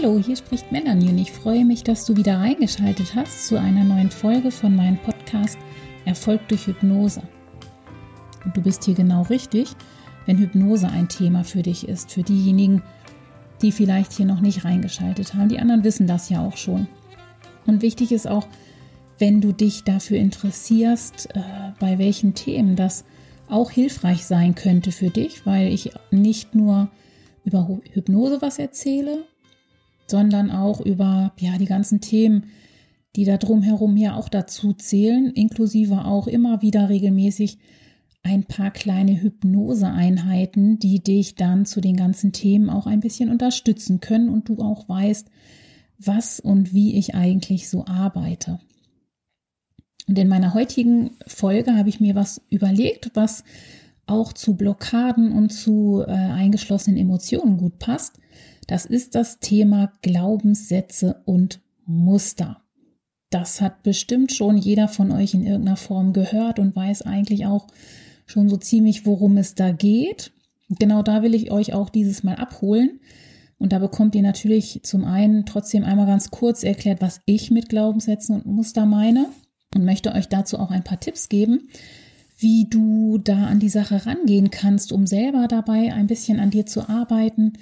Hallo, hier spricht Melanie und ich freue mich, dass du wieder reingeschaltet hast zu einer neuen Folge von meinem Podcast Erfolg durch Hypnose. Und du bist hier genau richtig, wenn Hypnose ein Thema für dich ist, für diejenigen, die vielleicht hier noch nicht reingeschaltet haben. Die anderen wissen das ja auch schon. Und wichtig ist auch, wenn du dich dafür interessierst, äh, bei welchen Themen das auch hilfreich sein könnte für dich, weil ich nicht nur über Hypnose was erzähle, sondern auch über ja die ganzen Themen, die da drumherum ja auch dazu zählen, inklusive auch immer wieder regelmäßig ein paar kleine Hypnoseeinheiten, die dich dann zu den ganzen Themen auch ein bisschen unterstützen können und du auch weißt, was und wie ich eigentlich so arbeite. Und in meiner heutigen Folge habe ich mir was überlegt, was auch zu Blockaden und zu äh, eingeschlossenen Emotionen gut passt. Das ist das Thema Glaubenssätze und Muster. Das hat bestimmt schon jeder von euch in irgendeiner Form gehört und weiß eigentlich auch schon so ziemlich, worum es da geht. Genau da will ich euch auch dieses Mal abholen. Und da bekommt ihr natürlich zum einen trotzdem einmal ganz kurz erklärt, was ich mit Glaubenssätzen und Muster meine und möchte euch dazu auch ein paar Tipps geben, wie du da an die Sache rangehen kannst, um selber dabei ein bisschen an dir zu arbeiten,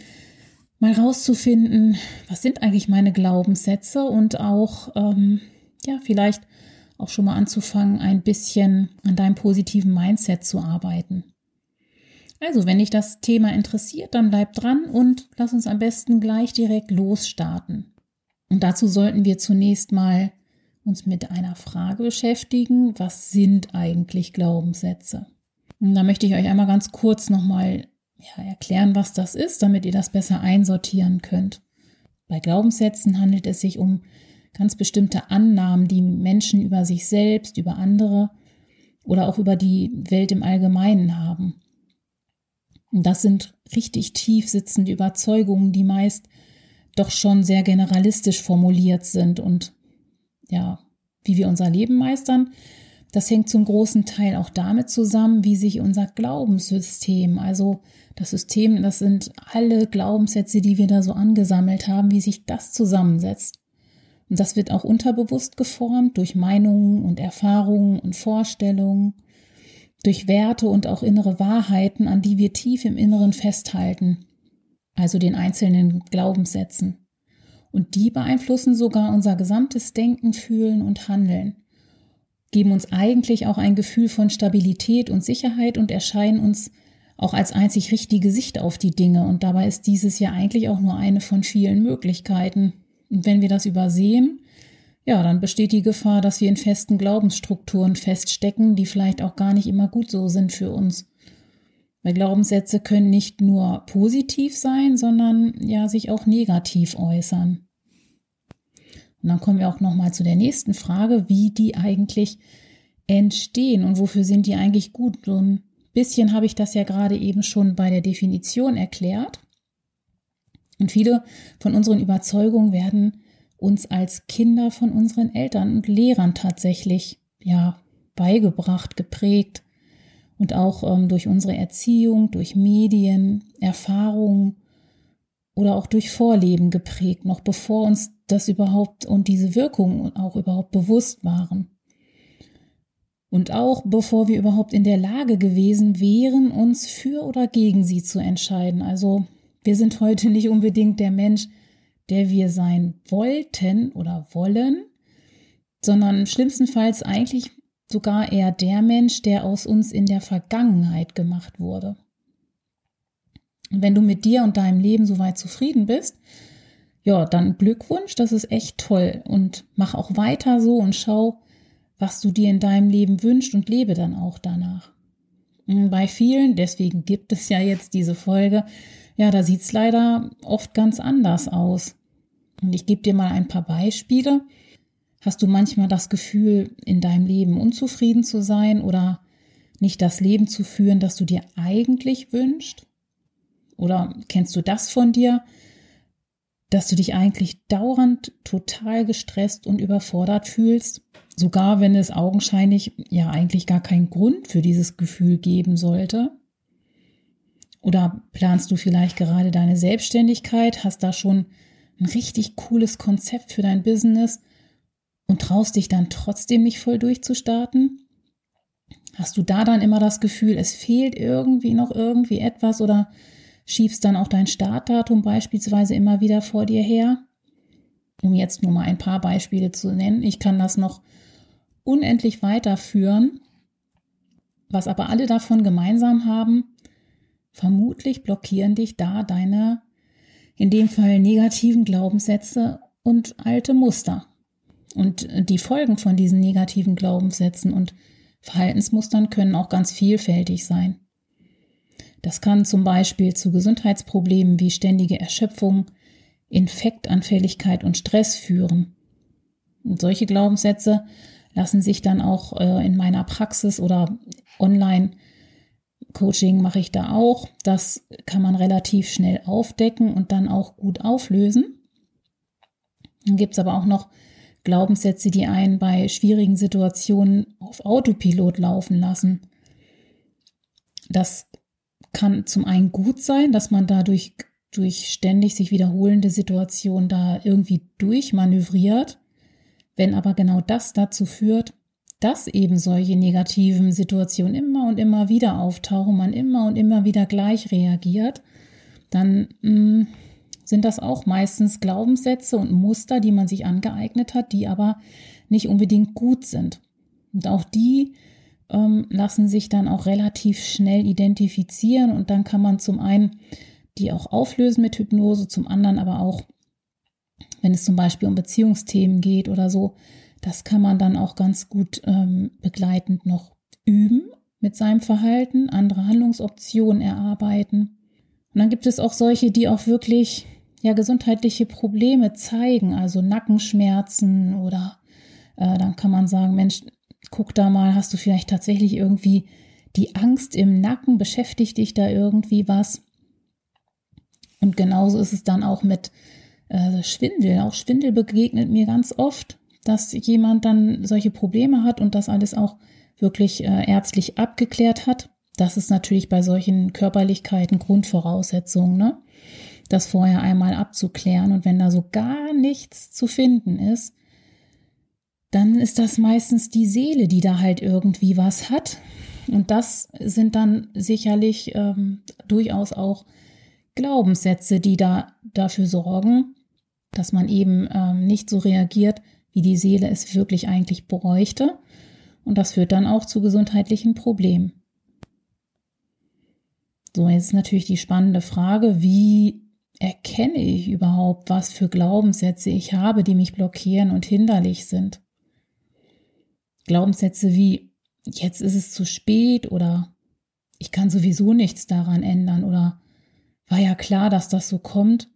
mal rauszufinden, was sind eigentlich meine Glaubenssätze und auch, ähm, ja, vielleicht auch schon mal anzufangen, ein bisschen an deinem positiven Mindset zu arbeiten. Also, wenn dich das Thema interessiert, dann bleib dran und lass uns am besten gleich direkt losstarten. Und dazu sollten wir zunächst mal uns mit einer Frage beschäftigen, was sind eigentlich Glaubenssätze? Und da möchte ich euch einmal ganz kurz nochmal ja, erklären, was das ist, damit ihr das besser einsortieren könnt. Bei Glaubenssätzen handelt es sich um ganz bestimmte Annahmen, die Menschen über sich selbst, über andere oder auch über die Welt im Allgemeinen haben. Und das sind richtig tief sitzende Überzeugungen, die meist doch schon sehr generalistisch formuliert sind und ja, wie wir unser Leben meistern, das hängt zum großen Teil auch damit zusammen, wie sich unser Glaubenssystem, also das System, das sind alle Glaubenssätze, die wir da so angesammelt haben, wie sich das zusammensetzt. Und das wird auch unterbewusst geformt durch Meinungen und Erfahrungen und Vorstellungen, durch Werte und auch innere Wahrheiten, an die wir tief im Inneren festhalten, also den einzelnen Glaubenssätzen. Und die beeinflussen sogar unser gesamtes Denken, Fühlen und Handeln geben uns eigentlich auch ein Gefühl von Stabilität und Sicherheit und erscheinen uns auch als einzig richtige Sicht auf die Dinge. Und dabei ist dieses ja eigentlich auch nur eine von vielen Möglichkeiten. Und wenn wir das übersehen, ja, dann besteht die Gefahr, dass wir in festen Glaubensstrukturen feststecken, die vielleicht auch gar nicht immer gut so sind für uns. Weil Glaubenssätze können nicht nur positiv sein, sondern ja sich auch negativ äußern. Und dann kommen wir auch noch mal zu der nächsten Frage, wie die eigentlich entstehen und wofür sind die eigentlich gut. So ein bisschen habe ich das ja gerade eben schon bei der Definition erklärt. Und viele von unseren Überzeugungen werden uns als Kinder von unseren Eltern und Lehrern tatsächlich ja beigebracht, geprägt und auch ähm, durch unsere Erziehung, durch Medien, Erfahrungen oder auch durch Vorleben geprägt, noch bevor uns das überhaupt und diese Wirkung auch überhaupt bewusst waren. Und auch bevor wir überhaupt in der Lage gewesen wären, uns für oder gegen sie zu entscheiden. Also wir sind heute nicht unbedingt der Mensch, der wir sein wollten oder wollen, sondern schlimmstenfalls eigentlich sogar eher der Mensch, der aus uns in der Vergangenheit gemacht wurde. Und wenn du mit dir und deinem Leben soweit zufrieden bist, ja, dann Glückwunsch, das ist echt toll. Und mach auch weiter so und schau, was du dir in deinem Leben wünschst und lebe dann auch danach. Bei vielen, deswegen gibt es ja jetzt diese Folge, ja, da sieht's leider oft ganz anders aus. Und ich gebe dir mal ein paar Beispiele. Hast du manchmal das Gefühl, in deinem Leben unzufrieden zu sein oder nicht das Leben zu führen, das du dir eigentlich wünschst? Oder kennst du das von dir, dass du dich eigentlich dauernd total gestresst und überfordert fühlst, sogar wenn es augenscheinlich ja eigentlich gar keinen Grund für dieses Gefühl geben sollte? Oder planst du vielleicht gerade deine Selbstständigkeit, hast da schon ein richtig cooles Konzept für dein Business und traust dich dann trotzdem nicht voll durchzustarten? Hast du da dann immer das Gefühl, es fehlt irgendwie noch irgendwie etwas oder schiebst dann auch dein Startdatum beispielsweise immer wieder vor dir her? Um jetzt nur mal ein paar Beispiele zu nennen. Ich kann das noch unendlich weiterführen. Was aber alle davon gemeinsam haben, vermutlich blockieren dich da deine, in dem Fall negativen Glaubenssätze und alte Muster. Und die Folgen von diesen negativen Glaubenssätzen und Verhaltensmustern können auch ganz vielfältig sein. Das kann zum Beispiel zu Gesundheitsproblemen wie ständige Erschöpfung, Infektanfälligkeit und Stress führen. Und solche Glaubenssätze lassen sich dann auch äh, in meiner Praxis oder online Coaching mache ich da auch. Das kann man relativ schnell aufdecken und dann auch gut auflösen. Dann gibt es aber auch noch Glaubenssätze, die einen bei schwierigen Situationen auf Autopilot laufen lassen. Das kann zum einen gut sein, dass man dadurch durch ständig sich wiederholende Situationen da irgendwie durchmanövriert. Wenn aber genau das dazu führt, dass eben solche negativen Situationen immer und immer wieder auftauchen, man immer und immer wieder gleich reagiert, dann mh, mm, sind das auch meistens Glaubenssätze und Muster, die man sich angeeignet hat, die aber nicht unbedingt gut sind. Und auch die ähm, lassen sich dann auch relativ schnell identifizieren und dann kann man zum einen die auch auflösen mit Hypnose, zum anderen aber auch, wenn es zum Beispiel um Beziehungsthemen geht oder so, das kann man dann auch ganz gut ähm, begleitend noch üben mit seinem Verhalten, andere Handlungsoptionen erarbeiten. Und dann gibt es auch solche, die auch wirklich ja gesundheitliche Probleme zeigen, also Nackenschmerzen oder äh, dann kann man sagen, Mensch, guck da mal, hast du vielleicht tatsächlich irgendwie die Angst im Nacken, beschäftigt dich da irgendwie was? Und genauso ist es dann auch mit äh, Schwindel. Auch Schwindel begegnet mir ganz oft, dass jemand dann solche Probleme hat und das alles auch wirklich äh, ärztlich abgeklärt hat. Das ist natürlich bei solchen Körperlichkeiten Grundvoraussetzungen. Ne? das vorher einmal abzuklären. Und wenn da so gar nichts zu finden ist, dann ist das meistens die Seele, die da halt irgendwie was hat. Und das sind dann sicherlich ähm, durchaus auch Glaubenssätze, die da dafür sorgen, dass man eben ähm, nicht so reagiert, wie die Seele es wirklich eigentlich bräuchte. Und das führt dann auch zu gesundheitlichen Problemen. So, jetzt ist natürlich die spannende Frage, wie erkenne ich überhaupt, was für Glaubenssätze ich habe, die mich blockieren und hinderlich sind? Glaubenssätze wie, jetzt ist es zu spät oder ich kann sowieso nichts daran ändern oder war ja klar, dass das so kommt,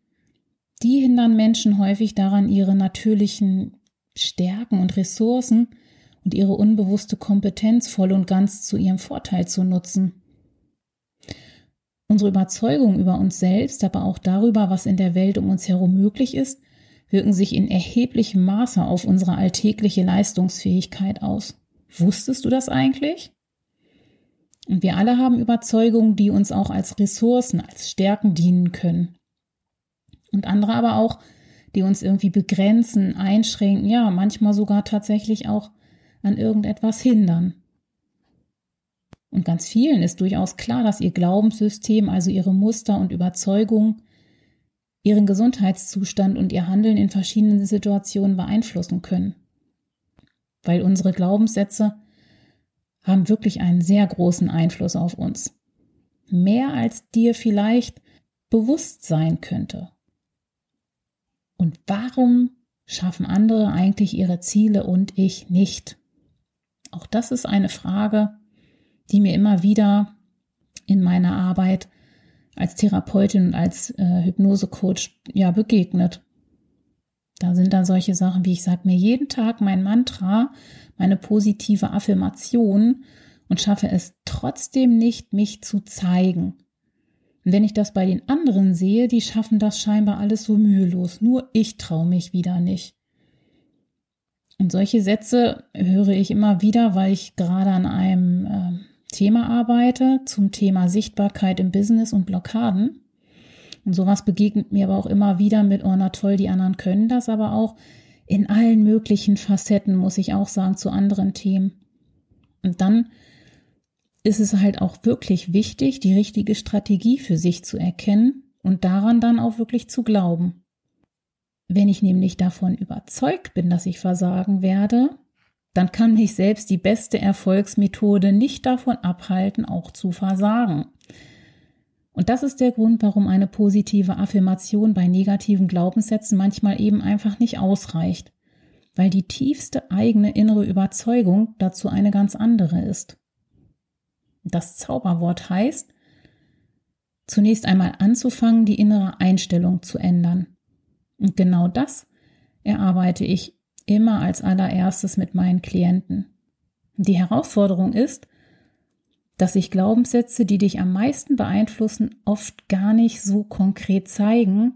die hindern Menschen häufig daran, ihre natürlichen Stärken und Ressourcen und ihre unbewusste Kompetenz voll und ganz zu ihrem Vorteil zu nutzen. Unsere Überzeugungen über uns selbst, aber auch darüber, was in der Welt um uns herum möglich ist, wirken sich in erheblichem Maße auf unsere alltägliche Leistungsfähigkeit aus. Wusstest du das eigentlich? Und wir alle haben Überzeugungen, die uns auch als Ressourcen, als Stärken dienen können. Und andere aber auch, die uns irgendwie begrenzen, einschränken, ja, manchmal sogar tatsächlich auch an irgendetwas hindern. Und ganz vielen ist durchaus klar, dass ihr Glaubenssystem, also ihre Muster und Überzeugungen, ihren Gesundheitszustand und ihr Handeln in verschiedenen Situationen beeinflussen können. Weil unsere Glaubenssätze haben wirklich einen sehr großen Einfluss auf uns. Mehr als dir vielleicht bewusst sein könnte. Und warum schaffen andere eigentlich ihre Ziele und ich nicht? Auch das ist eine Frage, die mir immer wieder in meiner Arbeit als Therapeutin und als äh, Hypnosecoach ja begegnet. Da sind dann solche Sachen wie ich sage mir jeden Tag mein Mantra, meine positive Affirmation und schaffe es trotzdem nicht, mich zu zeigen. Und wenn ich das bei den anderen sehe, die schaffen das scheinbar alles so mühelos, nur ich traue mich wieder nicht. Und solche Sätze höre ich immer wieder, weil ich gerade an einem äh, Thema arbeite zum Thema Sichtbarkeit im Business und Blockaden. Und sowas begegnet mir aber auch immer wieder mit, oh na toll, die anderen können das, aber auch in allen möglichen Facetten, muss ich auch sagen, zu anderen Themen. Und dann ist es halt auch wirklich wichtig, die richtige Strategie für sich zu erkennen und daran dann auch wirklich zu glauben. Wenn ich nämlich davon überzeugt bin, dass ich versagen werde, dann kann mich selbst die beste Erfolgsmethode nicht davon abhalten, auch zu versagen. Und das ist der Grund, warum eine positive Affirmation bei negativen Glaubenssätzen manchmal eben einfach nicht ausreicht, weil die tiefste eigene innere Überzeugung dazu eine ganz andere ist. Das Zauberwort heißt, zunächst einmal anzufangen, die innere Einstellung zu ändern. Und genau das erarbeite ich immer als allererstes mit meinen Klienten. Die Herausforderung ist, dass sich Glaubenssätze, die dich am meisten beeinflussen, oft gar nicht so konkret zeigen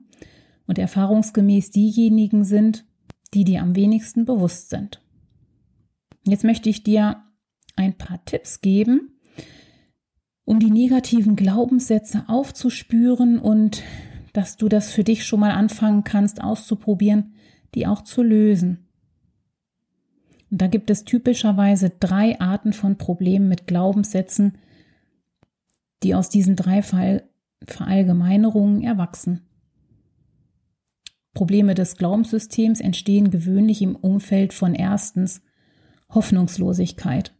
und erfahrungsgemäß diejenigen sind, die dir am wenigsten bewusst sind. Jetzt möchte ich dir ein paar Tipps geben, um die negativen Glaubenssätze aufzuspüren und dass du das für dich schon mal anfangen kannst auszuprobieren, die auch zu lösen. Da gibt es typischerweise drei Arten von Problemen mit Glaubenssätzen, die aus diesen drei Verallgemeinerungen erwachsen. Probleme des Glaubenssystems entstehen gewöhnlich im Umfeld von erstens Hoffnungslosigkeit.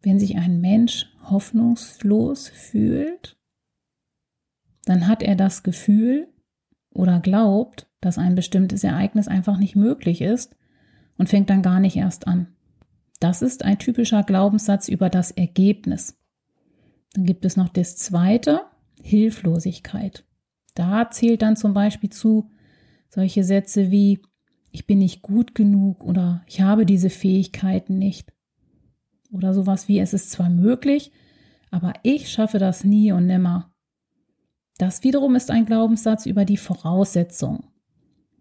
Wenn sich ein Mensch hoffnungslos fühlt, dann hat er das Gefühl oder glaubt, dass ein bestimmtes Ereignis einfach nicht möglich ist und fängt dann gar nicht erst an. Das ist ein typischer Glaubenssatz über das Ergebnis. Dann gibt es noch das zweite, Hilflosigkeit. Da zählt dann zum Beispiel zu solche Sätze wie ich bin nicht gut genug oder ich habe diese Fähigkeiten nicht. Oder sowas wie es ist zwar möglich, aber ich schaffe das nie und nimmer. Das wiederum ist ein Glaubenssatz über die Voraussetzung.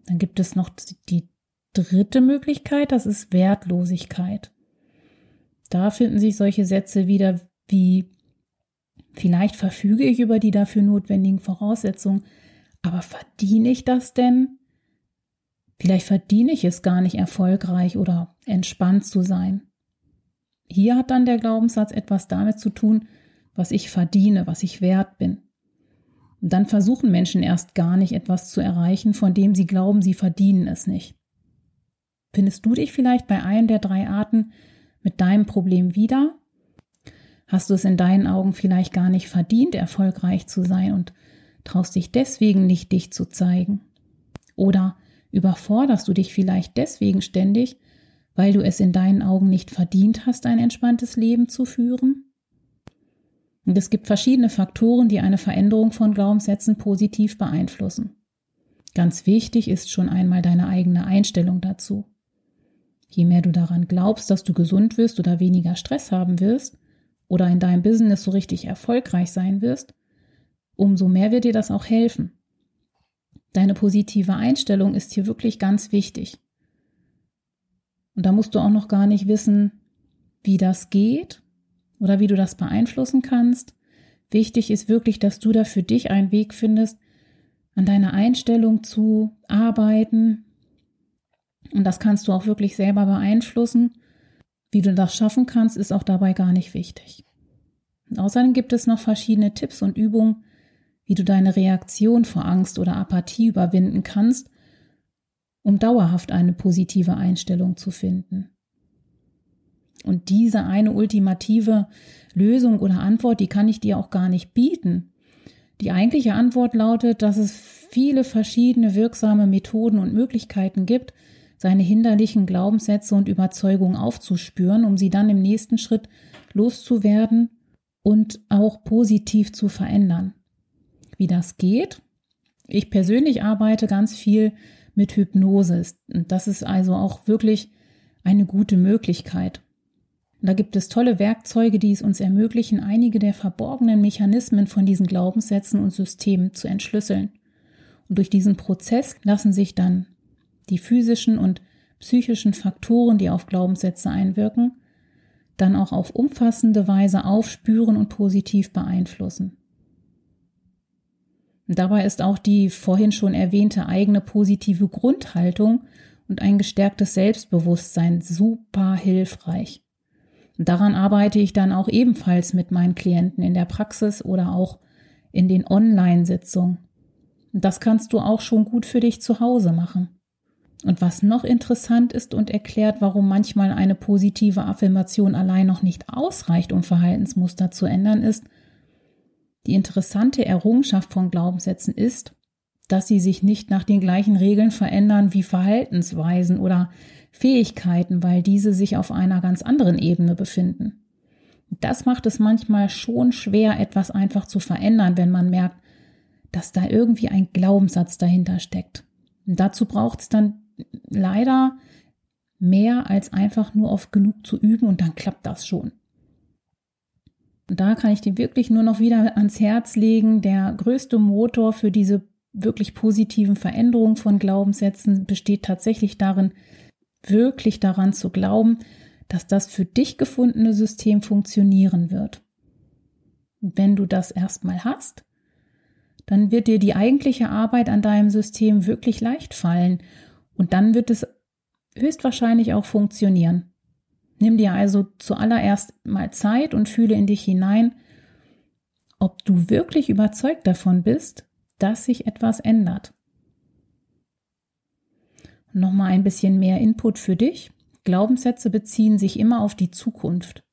Dann gibt es noch die dritte Möglichkeit, das ist Wertlosigkeit. Da finden sich solche Sätze wieder wie vielleicht verfüge ich über die dafür notwendigen Voraussetzungen, aber verdiene ich das denn? Vielleicht verdiene ich es gar nicht erfolgreich oder entspannt zu sein. Hier hat dann der Glaubenssatz etwas damit zu tun, was ich verdiene, was ich wert bin. Und dann versuchen Menschen erst gar nicht etwas zu erreichen, von dem sie glauben, sie verdienen es nicht. Findest du dich vielleicht bei einem der drei Arten mit deinem Problem wieder? Hast du es in deinen Augen vielleicht gar nicht verdient, erfolgreich zu sein und traust dich deswegen nicht, dich zu zeigen? Oder überforderst du dich vielleicht deswegen ständig, weil du es in deinen Augen nicht verdient hast, ein entspanntes Leben zu führen? Und es gibt verschiedene Faktoren, die eine Veränderung von Glaubenssätzen positiv beeinflussen. Ganz wichtig ist schon einmal deine eigene Einstellung dazu. Je mehr du daran glaubst, dass du gesund wirst oder weniger Stress haben wirst oder in deinem Business so richtig erfolgreich sein wirst, umso mehr wird dir das auch helfen. Deine positive Einstellung ist hier wirklich ganz wichtig. Und da musst du auch noch gar nicht wissen, wie das geht oder wie du das beeinflussen kannst. Wichtig ist wirklich, dass du da für dich einen Weg findest, an deiner Einstellung zu arbeiten, und das kannst du auch wirklich selber beeinflussen. Wie du das schaffen kannst, ist auch dabei gar nicht wichtig. Und außerdem gibt es noch verschiedene Tipps und Übungen, wie du deine Reaktion vor Angst oder Apathie überwinden kannst, um dauerhaft eine positive Einstellung zu finden. Und diese eine ultimative Lösung oder Antwort, die kann ich dir auch gar nicht bieten. Die eigentliche Antwort lautet, dass es viele verschiedene wirksame Methoden und Möglichkeiten gibt, seine hinderlichen Glaubenssätze und Überzeugungen aufzuspüren, um sie dann im nächsten Schritt loszuwerden und auch positiv zu verändern. Wie das geht? Ich persönlich arbeite ganz viel mit Hypnose. Das ist also auch wirklich eine gute Möglichkeit. Da gibt es tolle Werkzeuge, die es uns ermöglichen, einige der verborgenen Mechanismen von diesen Glaubenssätzen und Systemen zu entschlüsseln. Und durch diesen Prozess lassen sich dann die physischen und psychischen Faktoren, die auf Glaubenssätze einwirken, dann auch auf umfassende Weise aufspüren und positiv beeinflussen. Dabei ist auch die vorhin schon erwähnte eigene positive Grundhaltung und ein gestärktes Selbstbewusstsein super hilfreich. Daran arbeite ich dann auch ebenfalls mit meinen Klienten in der Praxis oder auch in den Online-Sitzungen. Das kannst du auch schon gut für dich zu Hause machen. Und was noch interessant ist und erklärt, warum manchmal eine positive Affirmation allein noch nicht ausreicht, um Verhaltensmuster zu ändern, ist, die interessante Errungenschaft von Glaubenssätzen ist, dass sie sich nicht nach den gleichen Regeln verändern wie Verhaltensweisen oder Fähigkeiten, weil diese sich auf einer ganz anderen Ebene befinden. Das macht es manchmal schon schwer, etwas einfach zu verändern, wenn man merkt, dass da irgendwie ein Glaubenssatz dahinter steckt. Und dazu braucht es dann leider mehr als einfach nur oft genug zu üben und dann klappt das schon. Und da kann ich dir wirklich nur noch wieder ans Herz legen, der größte Motor für diese wirklich positiven Veränderungen von Glaubenssätzen besteht tatsächlich darin, wirklich daran zu glauben, dass das für dich gefundene System funktionieren wird. Und wenn du das erstmal hast, dann wird dir die eigentliche Arbeit an deinem System wirklich leicht fallen und dann wird es höchstwahrscheinlich auch funktionieren. Nimm dir also zuallererst mal Zeit und fühle in dich hinein, ob du wirklich überzeugt davon bist, dass sich etwas ändert. Nochmal ein bisschen mehr Input für dich. Glaubenssätze beziehen sich immer auf die Zukunft,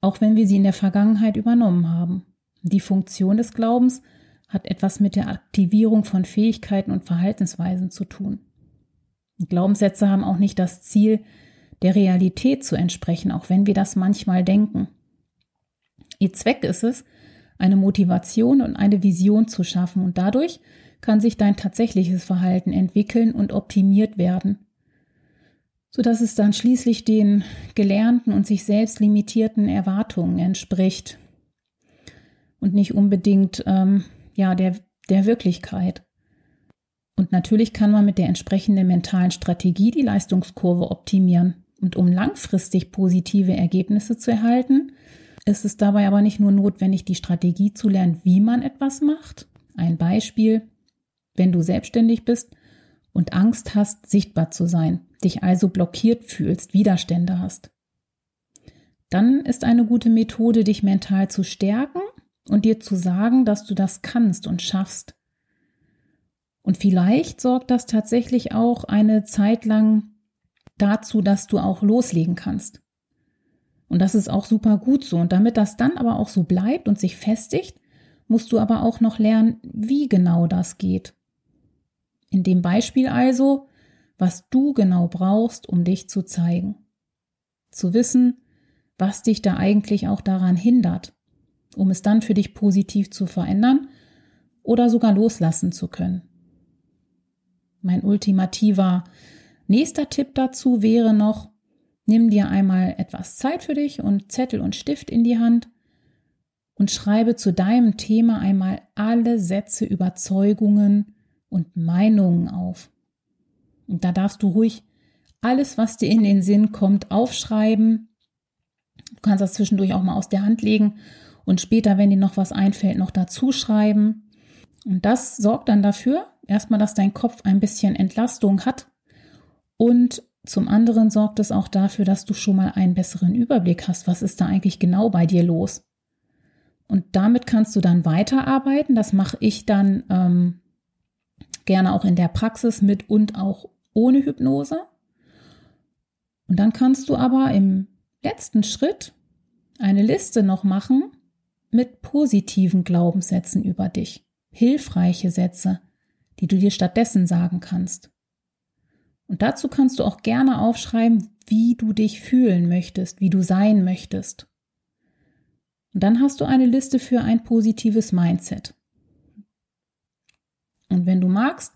auch wenn wir sie in der Vergangenheit übernommen haben. Die Funktion des Glaubens hat etwas mit der Aktivierung von Fähigkeiten und Verhaltensweisen zu tun. Glaubenssätze haben auch nicht das Ziel, der Realität zu entsprechen, auch wenn wir das manchmal denken. Ihr Zweck ist es, eine Motivation und eine Vision zu schaffen und dadurch kann sich dein tatsächliches Verhalten entwickeln und optimiert werden, sodass es dann schließlich den gelernten und sich selbst limitierten Erwartungen entspricht und nicht unbedingt ähm, ja der der Wirklichkeit. Und natürlich kann man mit der entsprechenden mentalen Strategie die Leistungskurve optimieren. Und um langfristig positive Ergebnisse zu erhalten, ist es dabei aber nicht nur notwendig, die Strategie zu lernen, wie man etwas macht. Ein Beispiel, wenn du selbstständig bist und Angst hast, sichtbar zu sein, dich also blockiert fühlst, Widerstände hast. Dann ist eine gute Methode, dich mental zu stärken und dir zu sagen, dass du das kannst und schaffst. Und vielleicht sorgt das tatsächlich auch eine Zeit lang dazu, dass du auch loslegen kannst. Und das ist auch super gut so. Und damit das dann aber auch so bleibt und sich festigt, musst du aber auch noch lernen, wie genau das geht. In dem Beispiel also, was du genau brauchst, um dich zu zeigen. Zu wissen, was dich da eigentlich auch daran hindert, um es dann für dich positiv zu verändern oder sogar loslassen zu können. Mein ultimativer nächster Tipp dazu wäre noch, nimm dir einmal etwas Zeit für dich und Zettel und Stift in die Hand und schreibe zu deinem Thema einmal alle Sätze, Überzeugungen und Meinungen auf. Und da darfst du ruhig alles, was dir in den Sinn kommt, aufschreiben. Du kannst das zwischendurch auch mal aus der Hand legen und später, wenn dir noch was einfällt, noch dazu schreiben. Und das sorgt dann dafür, erstmal, dass dein Kopf ein bisschen Entlastung hat und zum anderen sorgt es auch dafür, dass du schon mal einen besseren Überblick hast, was ist da eigentlich genau bei dir los. Und damit kannst du dann weiterarbeiten. Das mache ich dann ähm, gerne auch in der Praxis mit und auch ohne Hypnose. Und dann kannst du aber im letzten Schritt eine Liste noch machen mit positiven Glaubenssätzen über dich, hilfreiche Sätze, die du dir stattdessen sagen kannst. Und dazu kannst du auch gerne aufschreiben, wie du dich fühlen möchtest, wie du sein möchtest. Und dann hast du eine Liste für ein positives Mindset. Und wenn du magst,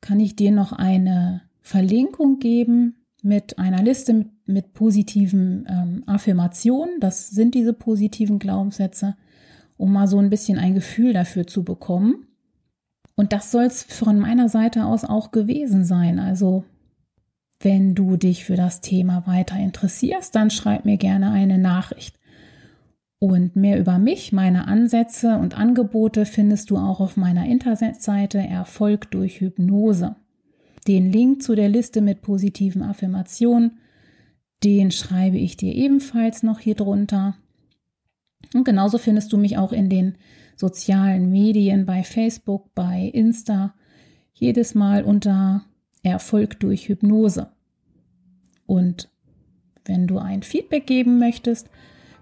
kann ich dir noch eine Verlinkung geben mit einer Liste mit, mit positiven ähm, Affirmationen. Das sind diese positiven Glaubenssätze, um mal so ein bisschen ein Gefühl dafür zu bekommen. Und das soll es von meiner Seite aus auch gewesen sein. Also wenn du dich für das Thema weiter interessierst, dann schreib mir gerne eine Nachricht. Und mehr über mich, meine Ansätze und Angebote findest du auch auf meiner Internetseite Erfolg durch Hypnose. Den Link zu der Liste mit positiven Affirmationen, den schreibe ich dir ebenfalls noch hier drunter. Und genauso findest du mich auch in den sozialen Medien bei Facebook, bei Insta, jedes Mal unter Erfolg durch Hypnose. Und wenn du ein Feedback geben möchtest,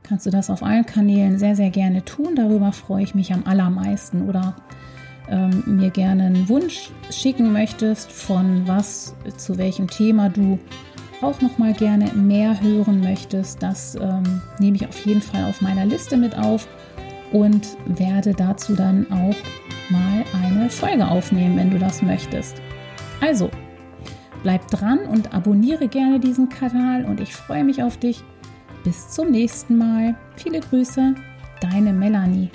kannst du das auf allen Kanälen sehr, sehr gerne tun. Darüber freue ich mich am allermeisten. Oder ähm, mir gerne einen Wunsch schicken möchtest, von was, zu welchem Thema du auch noch mal gerne mehr hören möchtest, das ähm, nehme ich auf jeden Fall auf meiner Liste mit auf und werde dazu dann auch mal eine Folge aufnehmen, wenn du das möchtest. Also, bleib dran und abonniere gerne diesen Kanal und ich freue mich auf dich. Bis zum nächsten Mal. Viele Grüße, deine Melanie.